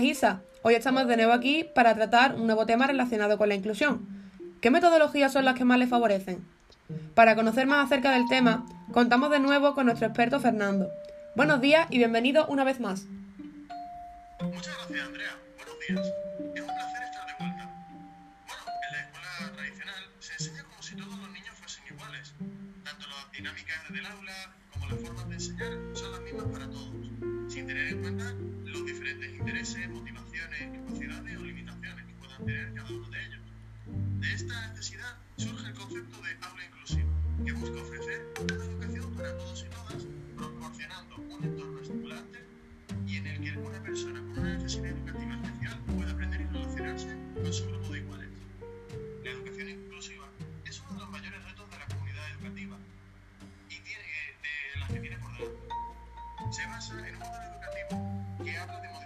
días, Isa. Hoy estamos de nuevo aquí para tratar un nuevo tema relacionado con la inclusión. ¿Qué metodologías son las que más le favorecen? Para conocer más acerca del tema, contamos de nuevo con nuestro experto Fernando. Buenos días y bienvenido una vez más. Muchas gracias, Andrea. Buenos días. Es un placer estar de vuelta. Bueno, en la escuela tradicional se enseña como si todos los niños fuesen iguales. Tanto las dinámicas del aula como las formas de enseñar son las mismas para todos, sin tener en cuenta intereses, motivaciones, capacidades o limitaciones que puedan tener cada uno de ellos. De esta necesidad surge el concepto de aula inclusiva, que busca ofrecer una educación para todos y todas, proporcionando un entorno estimulante y en el que una persona con una necesidad educativa especial pueda aprender y relacionarse con su grupo de iguales. La educación inclusiva es uno de los mayores retos de la comunidad educativa y tiene, de las que tiene por delante. Se basa en un modelo educativo que habla de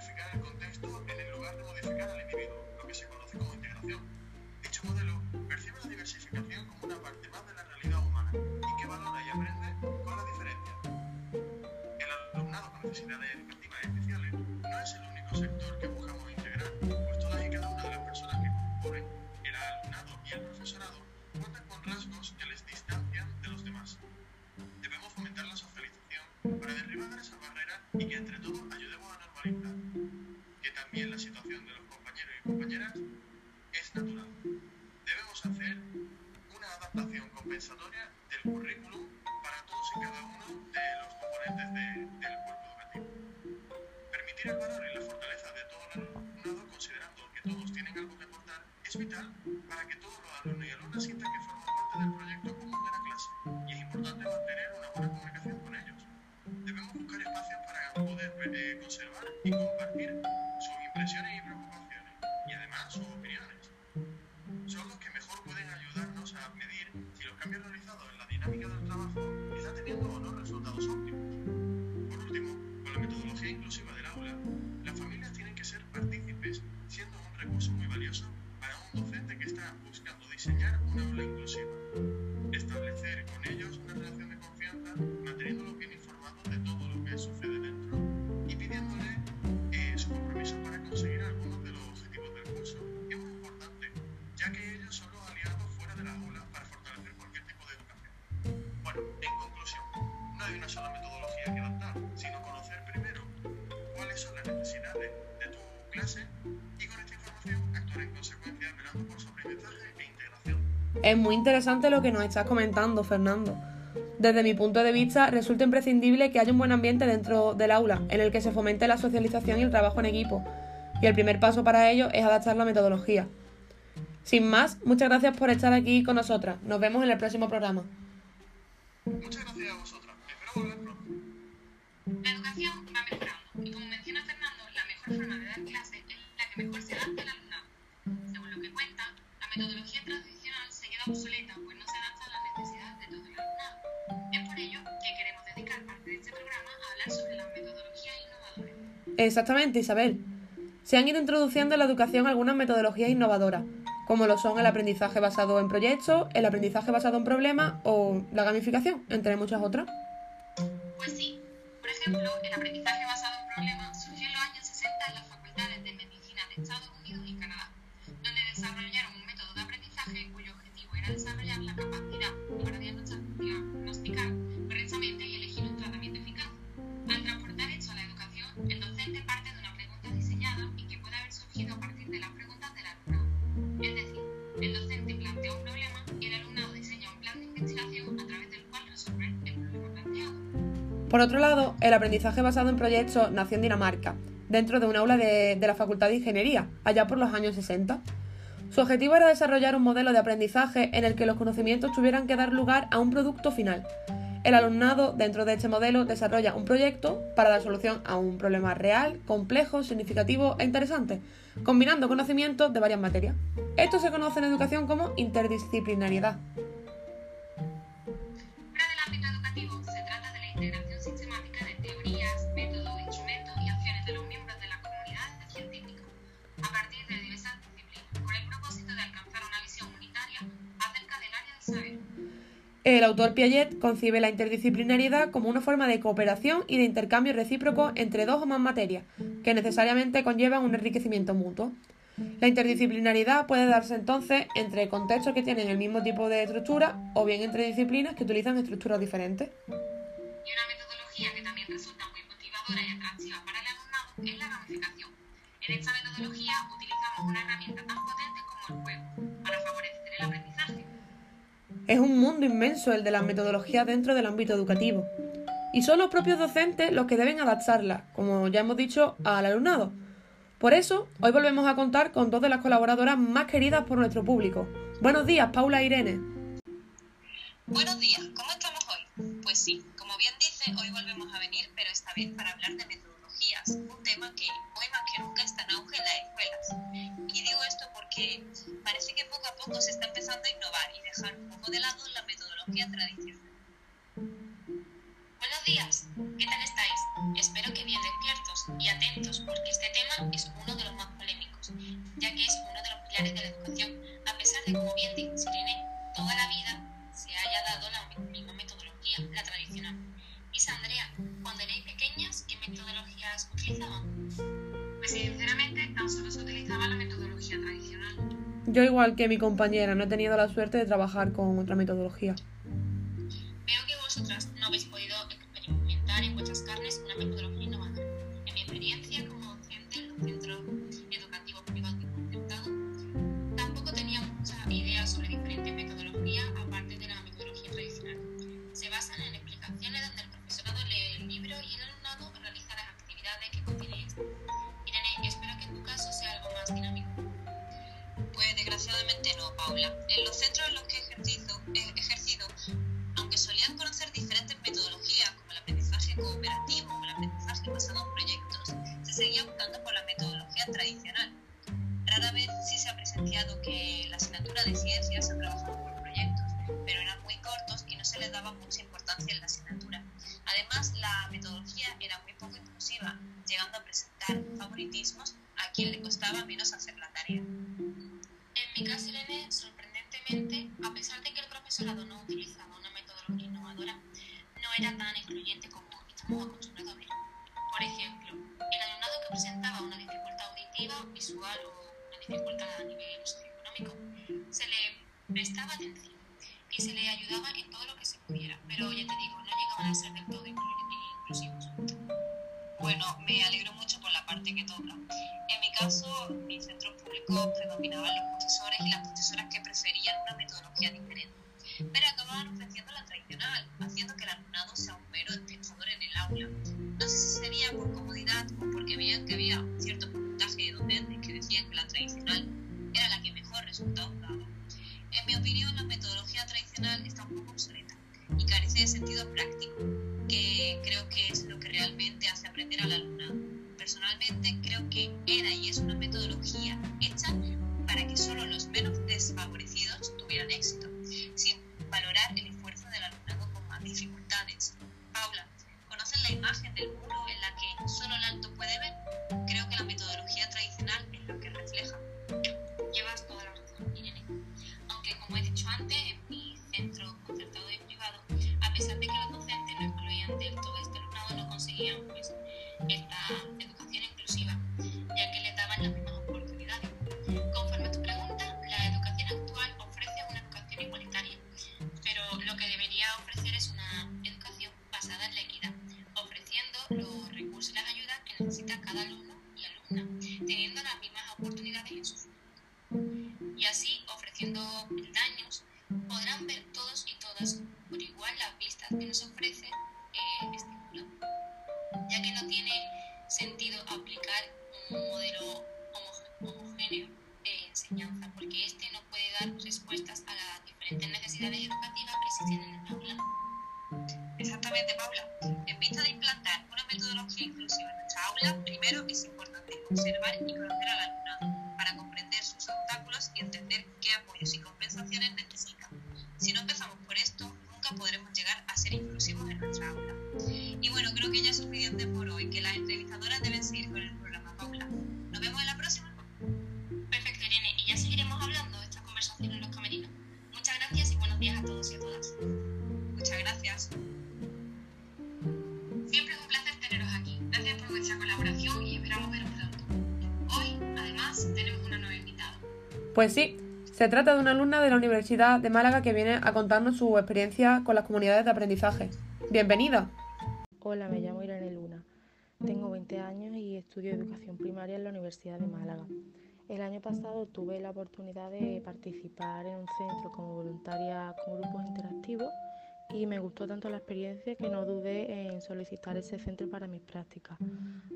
diversificación como una parte más de la realidad humana y que valora y aprende con la diferencia. El alumnado con necesidades educativas especiales no es el único sector que buscamos integrar, pues todas y cada una de las personas que componen el alumnado y el profesorado cuentan con rasgos que les distancian de los demás. Debemos fomentar la socialización para derribar esas barreras y que entre todos tienen algo que aportar es vital para que todos los alumnos y alumnas Es muy interesante lo que nos estás comentando, Fernando. Desde mi punto de vista, resulta imprescindible que haya un buen ambiente dentro del aula, en el que se fomente la socialización y el trabajo en equipo. Y el primer paso para ello es adaptar la metodología. Sin más, muchas gracias por estar aquí con nosotras. Nos vemos en el próximo programa. Muchas gracias a vosotras. Espero volver pronto. La educación va mejorando y como menciona Fernando, la mejor forma de dar clase es la que mejor se adapta alumnado. Exactamente, Isabel. Se han ido introduciendo en la educación algunas metodologías innovadoras, como lo son el aprendizaje basado en proyectos, el aprendizaje basado en problemas o la gamificación, entre muchas otras. Por otro lado, el aprendizaje basado en proyectos nació en Dinamarca, dentro de un aula de, de la Facultad de Ingeniería, allá por los años 60. Su objetivo era desarrollar un modelo de aprendizaje en el que los conocimientos tuvieran que dar lugar a un producto final. El alumnado, dentro de este modelo, desarrolla un proyecto para dar solución a un problema real, complejo, significativo e interesante, combinando conocimientos de varias materias. Esto se conoce en educación como interdisciplinariedad. El autor Piaget concibe la interdisciplinariedad como una forma de cooperación y de intercambio recíproco entre dos o más materias, que necesariamente conllevan un enriquecimiento mutuo. La interdisciplinariedad puede darse entonces entre contextos que tienen el mismo tipo de estructura o bien entre disciplinas que utilizan estructuras diferentes. Mundo inmenso el de la metodología dentro del ámbito educativo. Y son los propios docentes los que deben adaptarla, como ya hemos dicho, al alumnado. Por eso, hoy volvemos a contar con dos de las colaboradoras más queridas por nuestro público. Buenos días, Paula e Irene. Buenos días, ¿cómo estamos hoy? Pues sí, como bien dice, hoy volvemos a venir, pero esta vez para hablar de metodologías, un tema que hoy más que nunca está en auge en las escuelas. Esto porque parece que poco a poco se está empezando a innovar y dejar un poco de lado la metodología tradicional. Buenos días, ¿qué tal estáis? Espero que bien despiertos y atentos porque este tema es uno de los más polémicos, ya que es uno de los pilares de la educación, a pesar de, como bien dice Irene, toda la vida Yo igual que mi compañera, no he tenido la suerte de trabajar con otra metodología. En los centros en los que he ejercido, he ejercido aunque solían conocer Irene, sorprendentemente, a pesar de que el profesorado no utilizaba una metodología innovadora, no era tan excluyente como estamos acostumbrados a ver. Por ejemplo, el alumnado que presentaba una dificultad auditiva, visual o una dificultad a nivel socioeconómico, se le prestaba atención y se le ayudaba en todo lo que se pudiera, pero ya te digo, no llegaban a ser del todo inclusivos. Bueno, me alegro mucho por la parte que toca. En mi caso, en mi centro público predominaban los y las profesoras que preferían una metodología diferente, pero acababan ofreciendo la tradicional, haciendo que el alumnado sea un mero espectador en el aula. No sé si sería por comodidad o porque veían que había un cierto porcentaje de docentes que decían que la tradicional era la que mejor resultados daba. En mi opinión, la metodología tradicional está un poco obsoleta y carece de sentido práctico, antes, en mi centro concertado y privado, a pesar de que los docentes no incluían del todo este alumnado, no conseguían pues, esta educación inclusiva, ya que les daban las mismas oportunidades. Conforme a tu pregunta, la educación actual ofrece una educación igualitaria, pero lo que debería ofrecer es una educación basada en la equidad, ofreciendo los recursos y las ayudas que necesita cada alumno y alumna, teniendo las mismas oportunidades en su futuro. Y así, ofreciendo que nos ofrece eh, este aula, ya que no tiene sentido aplicar un modelo homo- homogéneo de enseñanza, porque este no puede dar respuestas a las diferentes necesidades educativas que existen en el aula. Exactamente, Paula. En vista de implantar una metodología inclusiva en nuestra aula, primero es Pues sí, se trata de una alumna de la Universidad de Málaga que viene a contarnos su experiencia con las comunidades de aprendizaje. Bienvenida. Hola, me llamo Irene Luna. Tengo 20 años y estudio educación primaria en la Universidad de Málaga. El año pasado tuve la oportunidad de participar en un centro como voluntaria con grupos interactivos y me gustó tanto la experiencia que no dudé en solicitar ese centro para mis prácticas.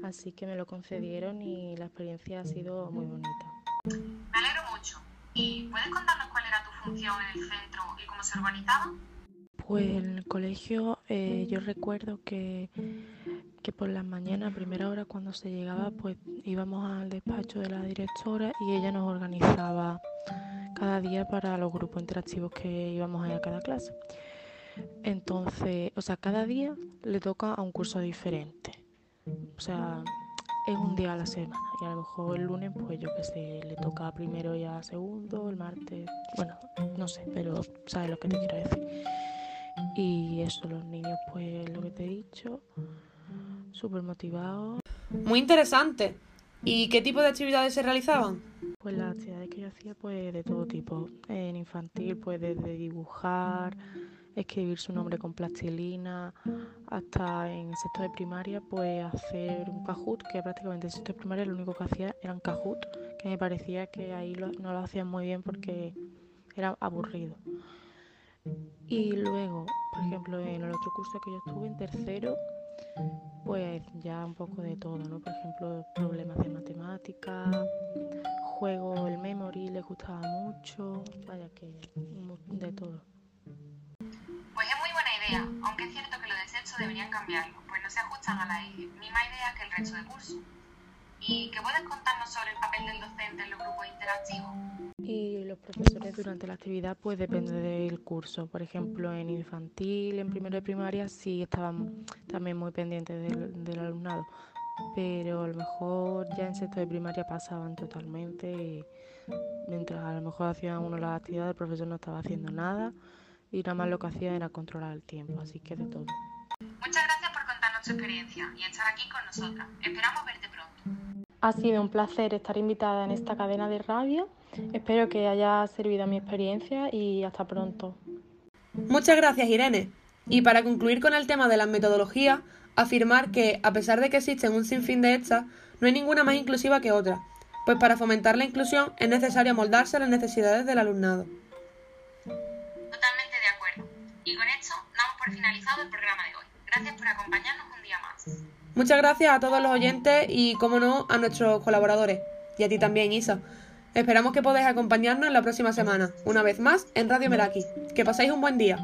Así que me lo concedieron y la experiencia ha sido muy bonita. ¿Y puedes contarnos cuál era tu función en el centro y cómo se organizaba? Pues en el colegio eh, yo recuerdo que, que por las mañanas, a primera hora cuando se llegaba, pues íbamos al despacho de la directora y ella nos organizaba cada día para los grupos interactivos que íbamos a ir a cada clase. Entonces, o sea, cada día le toca a un curso diferente. O sea, es un día a la semana. Y a lo mejor el lunes, pues yo qué sé, le toca primero y a segundo, el martes, bueno, no sé, pero sabes lo que te quiero decir. Y eso, los niños, pues lo que te he dicho, súper motivados. Muy interesante. ¿Y qué tipo de actividades se realizaban? Pues las actividades que yo hacía, pues de todo tipo. En infantil, pues desde dibujar, escribir su nombre con plastilina, hasta en sexto de primaria, pues hacer un cajut, que prácticamente en sexto de primaria lo único que hacía eran cajut, que me parecía que ahí lo- no lo hacían muy bien porque era aburrido. Y luego, por ejemplo, en el otro curso que yo estuve, en tercero, pues ya un poco de todo, ¿no? Por ejemplo, problemas de matemática, juego, el memory les gustaba mucho, vaya que de todo. Pues es muy buena idea, aunque es cierto que los de sexto deberían cambiarlo, pues no se ajustan a la misma idea que el resto de curso. ¿Y qué puedes contarnos sobre el papel del docente en los grupos interactivos? Y los profesores durante la actividad pues depende del curso. Por ejemplo, en infantil, en primero de primaria sí estaban también muy pendientes del, del alumnado. Pero a lo mejor ya en sexto de primaria pasaban totalmente y mientras a lo mejor hacían uno las actividades, el profesor no estaba haciendo nada y nada más lo que hacía era controlar el tiempo, así que de todo. Muchas gracias por contarnos tu experiencia y estar aquí con nosotras. Esperamos verte pronto. Ha sido un placer estar invitada en esta cadena de radio. Espero que haya servido mi experiencia y hasta pronto. Muchas gracias, Irene. Y para concluir con el tema de las metodologías, afirmar que, a pesar de que existen un sinfín de estas, no hay ninguna más inclusiva que otra, pues para fomentar la inclusión es necesario moldarse a las necesidades del alumnado. Y con esto damos por finalizado el programa de hoy. Gracias por acompañarnos un día más. Muchas gracias a todos los oyentes y, como no, a nuestros colaboradores. Y a ti también, Isa. Esperamos que podáis acompañarnos la próxima semana, una vez más, en Radio Meraki. Que paséis un buen día.